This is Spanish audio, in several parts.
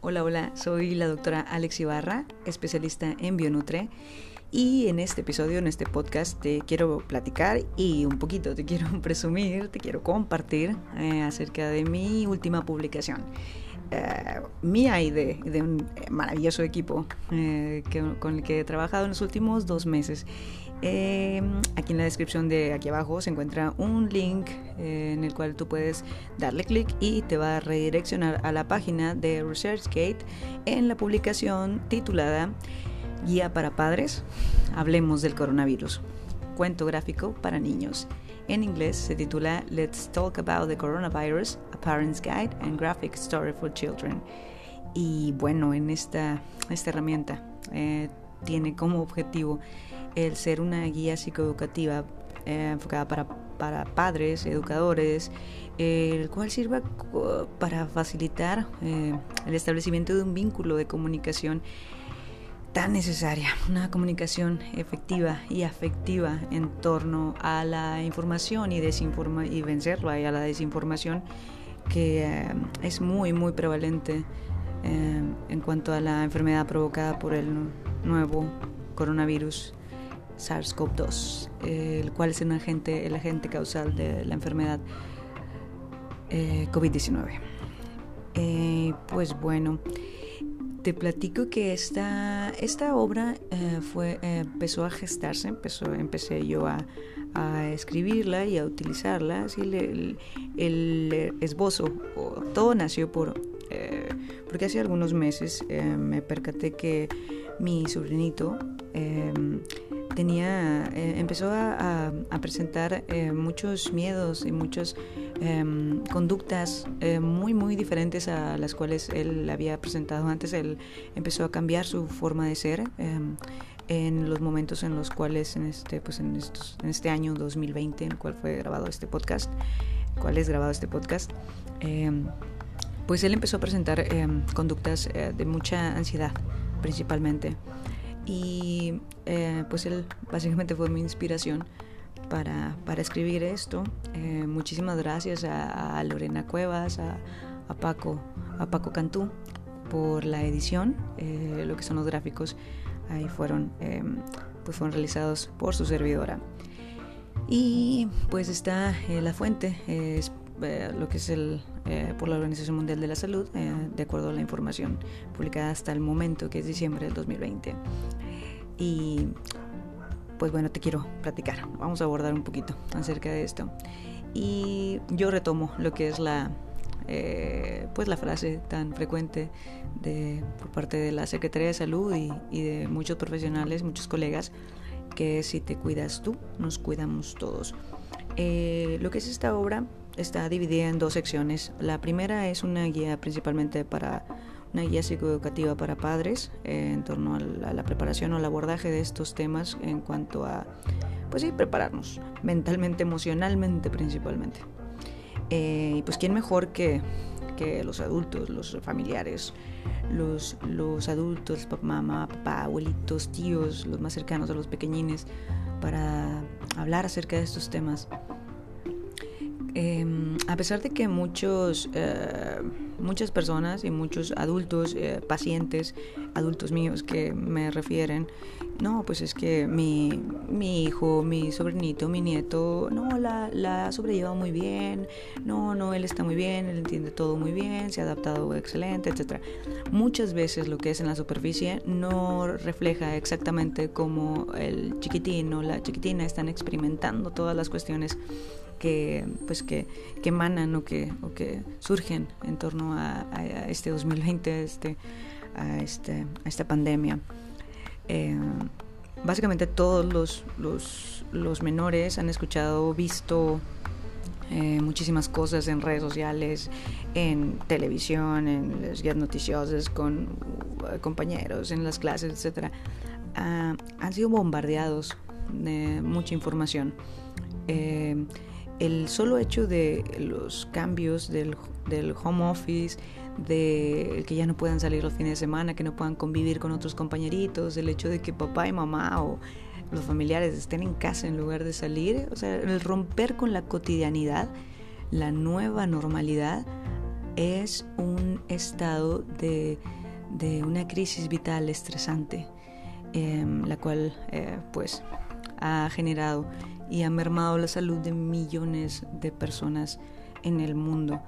Hola, hola, soy la doctora Alex Ibarra, especialista en Bionutre. Y en este episodio, en este podcast, te quiero platicar y un poquito te quiero presumir, te quiero compartir eh, acerca de mi última publicación. Eh, mía y de, un maravilloso equipo eh, con el que he trabajado en los últimos dos meses. aquí en la descripción de aquí abajo se encuentra un link en el cual tú puedes darle clic y te va a redireccionar a la página de ResearchGate en la publicación titulada Guía para padres, hablemos del coronavirus. Cuento gráfico para niños. En inglés se titula Let's Talk About the Coronavirus, A Parent's Guide and Graphic Story for Children. Y bueno, en esta, esta herramienta eh, tiene como objetivo el ser una guía psicoeducativa eh, enfocada para, para, padres, educadores, el cual sirva para facilitar eh, el establecimiento de un vínculo de comunicación tan necesaria, una comunicación efectiva y afectiva en torno a la información y, desinforma y vencerlo a la desinformación que eh, es muy muy prevalente eh, en cuanto a la enfermedad provocada por el nuevo coronavirus SARS-CoV-2, el cual es el agente, el agente causal de la enfermedad eh, COVID-19. pues bueno, te platico que esta, esta obra eh, fue, eh, empezó a gestarse, empezó, empecé yo a, escribirla y a utilizarla. Así el, el, esbozo, todo nació por, eh, porque hace algunos meses me percaté que mi sobrinito tenía, eh, empezó a, presentar eh, muchos miedos y muchas em, conductas eh, muy, muy diferentes a las cuales él había presentado antes. Él empezó a cambiar su forma de ser em, en los momentos en los cuales en este, pues en, estos, en este año 2020, en el cual fue grabado este podcast, cuál es grabado este podcast, em, pues él empezó a presentar conductas de mucha ansiedad principalmente y eh, pues él básicamente fue mi inspiración para, para escribir esto. Eh, muchísimas gracias a, Lorena Cuevas, a, Paco, a Paco Cantú por la edición, eh, lo que son los gráficos ahí fueron, pues fueron realizados por su servidora. Y pues está la fuente, lo que es el, por la Organización Mundial de la Salud, de acuerdo a la información publicada hasta el momento, que es diciembre del 2020. Y pues bueno, te quiero platicar. Vamos a abordar un poquito acerca de esto. Y yo retomo lo que es la, eh, pues la frase tan frecuente de, por parte de la Secretaría de Salud y, de muchos profesionales, muchos colegas, que si te cuidas tú, nos cuidamos todos. Eh, lo que es esta obra está dividida en dos secciones. La primera es una guía principalmente para una guía psicoeducativa para padres eh, en torno a la, preparación o el abordaje de estos temas en cuanto a, pues sí, prepararnos mentalmente, emocionalmente principalmente. Eh, y pues quién mejor que, que, los adultos, los familiares, los, los adultos, mamá, papá, abuelitos, tíos, los más cercanos a los pequeñines, para hablar acerca de estos temas. Em, a pesar de que muchos, eh, muchas personas y muchos adultos, eh, pacientes, adultos míos que me refieren, no, pues es que mi, mi hijo, mi sobrinito, mi nieto, no, la, la ha sobrellevado muy bien, no, no, él está muy bien, él entiende todo muy bien, se ha adaptado excelente, etc. Muchas veces lo que es en la superficie no refleja exactamente cómo el chiquitín o la chiquitina están experimentando todas las cuestiones que, pues que, que emanan o que, o que surgen en torno a, este 2020, a, este, a, este, a esta pandemia. Eh, básicamente todos los, los, menores han escuchado, visto eh, muchísimas cosas en redes sociales, en televisión, en las guías noticiosas, con uh, compañeros, en las clases, etc. Ah, han sido bombardeados de mucha información. Eh, el solo hecho de los cambios del, home office, de que ya no puedan salir los fines de semana, que no puedan convivir con otros compañeritos, el hecho de que papá y mamá o los familiares estén en casa en lugar de salir, o sea, el romper con la cotidianidad, la nueva normalidad, es un estado de, una crisis vital estresante, em, la cual eh, pues ha generado y ha mermado la salud de millones de personas en el mundo.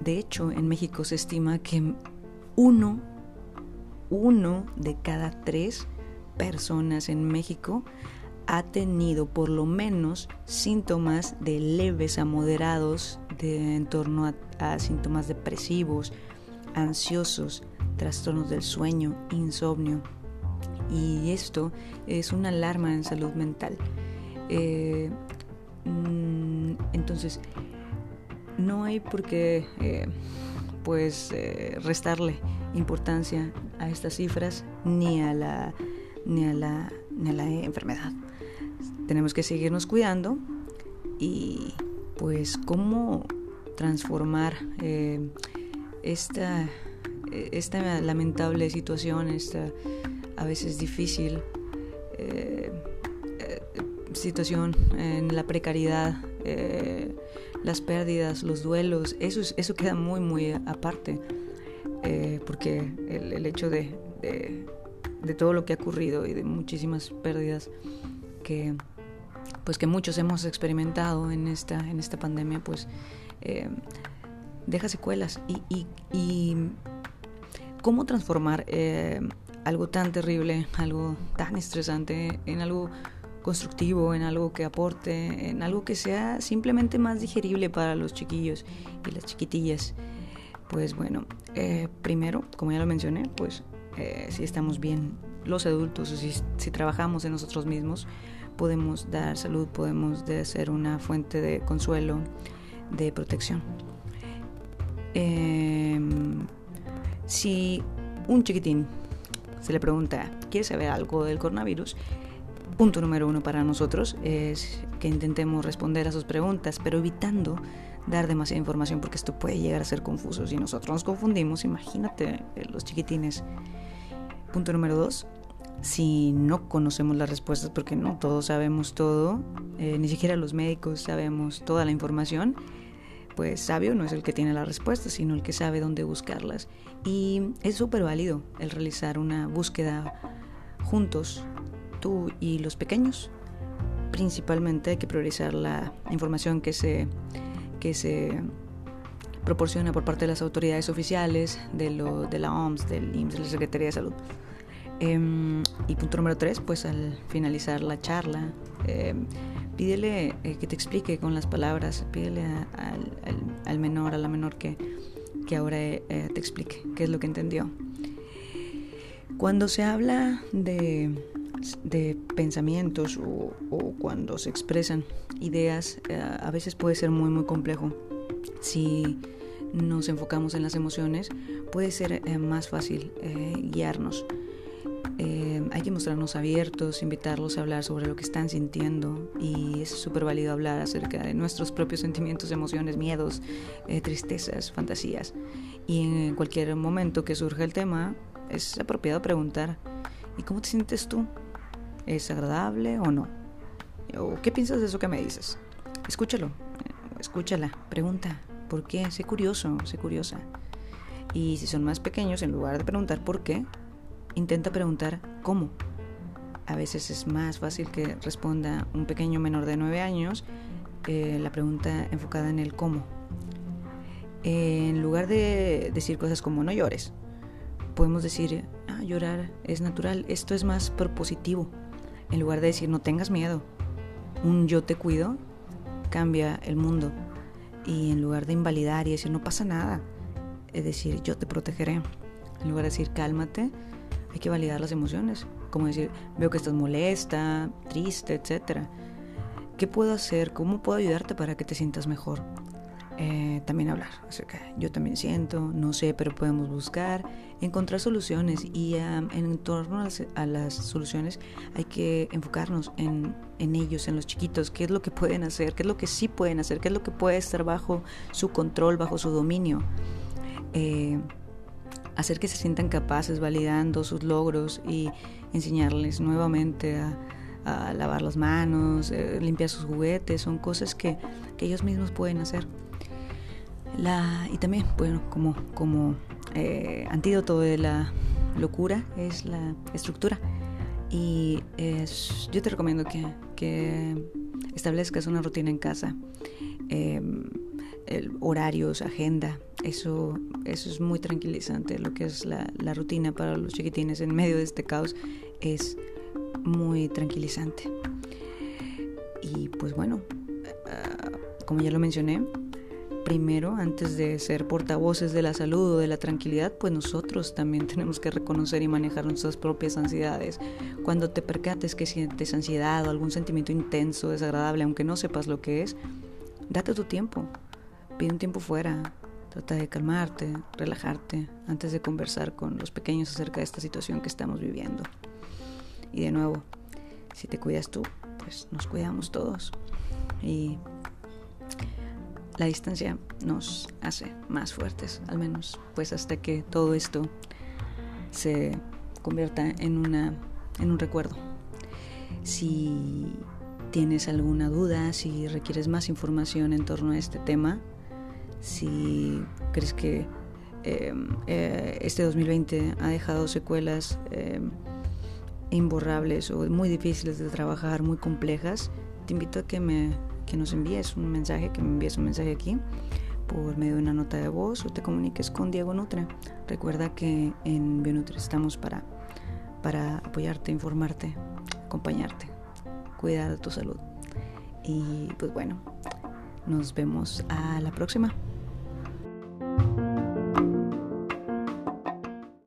De hecho, en México se estima que uno, uno de cada tres personas en México ha tenido por lo menos síntomas de leves a moderados de, en torno a, síntomas depresivos, ansiosos, trastornos del sueño, insomnio. Y esto es una alarma en salud mental. Eh, mm, entonces, no hay por qué eh, pues eh, restarle importancia a estas cifras ni a la ni a la, ni a la enfermedad. Tenemos que seguirnos cuidando y pues cómo transformar eh, esta, esta lamentable situación, esta a veces difícil situación en la precariedad las pérdidas, los duelos, eso, eso queda muy, muy aparte, eh, porque el, hecho de, de, todo lo que ha ocurrido y de muchísimas pérdidas que, pues que muchos hemos experimentado en esta, en esta pandemia, pues eh, deja secuelas. Y, y, cómo transformar eh, algo tan terrible, algo tan estresante en algo constructivo, en algo que aporte, en algo que sea simplemente más digerible para los chiquillos y las chiquitillas. Pues bueno, eh, primero, como ya lo mencioné, pues eh, si estamos bien los adultos, si, si trabajamos en nosotros mismos, podemos dar salud, podemos ser una fuente de consuelo, de protección. Em, si un chiquitín se le pregunta, ¿quiere saber algo del coronavirus? Punto número uno para nosotros es que intentemos responder a sus preguntas, pero evitando dar demasiada información porque esto puede llegar a ser confuso. Si nosotros nos confundimos, imagínate eh, los chiquitines. Punto número dos, si no conocemos las respuestas porque no todos sabemos todo, eh, ni siquiera los médicos sabemos toda la información, pues sabio no es el que tiene las respuestas, sino el que sabe dónde buscarlas. Y es súper válido el realizar una búsqueda juntos tú y los pequeños. Principalmente hay que priorizar la información que se, que se proporciona por parte de las autoridades oficiales, de, lo, de la OMS, del IMSS, de la Secretaría de Salud. Em, y punto número tres, pues al finalizar la charla, em, pídele eh, que te explique con las palabras, pídele al, menor, a la menor que, que ahora eh, te explique qué es lo que entendió. Cuando se habla de de pensamientos o, cuando se expresan ideas, eh, a veces puede ser muy, muy complejo. Si nos enfocamos en las emociones, puede ser eh, más fácil eh, guiarnos. hay que mostrarnos abiertos, invitarlos a hablar sobre lo que están sintiendo y es súper válido hablar acerca de nuestros propios sentimientos, emociones, miedos, tristezas, fantasías. Y en cualquier momento que surja el tema, es apropiado preguntar, ¿y cómo te sientes tú? ¿Es agradable o no? ¿O qué piensas de eso que me dices? Escúchalo, escúchala, pregunta, ¿por qué? Sé curioso, sé curiosa. Y si son más pequeños, en lugar de preguntar por qué, intenta preguntar cómo. A veces es más fácil que responda un pequeño menor de 9 años eh, la pregunta enfocada en el cómo. en lugar de decir cosas como no llores, podemos decir, ah, llorar es natural, esto es más propositivo. En lugar de decir no tengas miedo, un yo te cuido cambia el mundo. Y en lugar de invalidar y decir no pasa nada, es decir yo te protegeré. En lugar de decir cálmate, hay que validar las emociones. Como decir veo que estás molesta, triste, etc. ¿Qué puedo hacer? ¿Cómo puedo ayudarte para que te sientas mejor? Eh, también hablar acerca yo también siento, no sé, pero podemos buscar, encontrar soluciones y en torno a las, soluciones hay que enfocarnos en, ellos, en los chiquitos, qué es lo que pueden hacer, qué es lo que sí pueden hacer, qué es lo que puede estar bajo su control, bajo su dominio. Eh, hacer que se sientan capaces, validando sus logros y enseñarles nuevamente a, lavar las manos, eh, limpiar sus juguetes, son cosas que, ellos mismos pueden hacer. La, y también, bueno, como, eh, antídoto de la locura es la estructura. Y es, yo te recomiendo que, establezcas una rutina en casa. Em, horarios, agenda, eso, eso es muy tranquilizante. Lo que es la, la rutina para los chiquitines en medio de este caos es muy tranquilizante. Y pues bueno, ah, como ya lo mencioné, primero, antes de ser portavoces de la salud o de la tranquilidad, pues nosotros también tenemos que reconocer y manejar nuestras propias ansiedades. Cuando te percates que sientes ansiedad o algún sentimiento intenso, desagradable, aunque no sepas lo que es, date tu tiempo. Pide un tiempo fuera. Trata de calmarte, relajarte, antes de conversar con los pequeños acerca de esta situación que estamos viviendo. Y de nuevo, si te cuidas tú, pues nos cuidamos todos. Y la distancia nos hace más fuertes, al menos pues hasta que todo esto se convierta en una en un recuerdo. Si tienes alguna duda, si requieres más información en torno a este tema, si crees que em, eh, este 2020 ha dejado secuelas eh, imborrables o muy difíciles de trabajar, muy complejas, te invito a que, me, que nos envíes un mensaje, que me envíes un mensaje aquí por medio de una nota de voz o te comuniques con Diego Nutre. Recuerda que en Bionutre estamos para, para apoyarte, informarte, acompañarte, cuidar de tu salud. Y pues bueno, nos vemos a la próxima.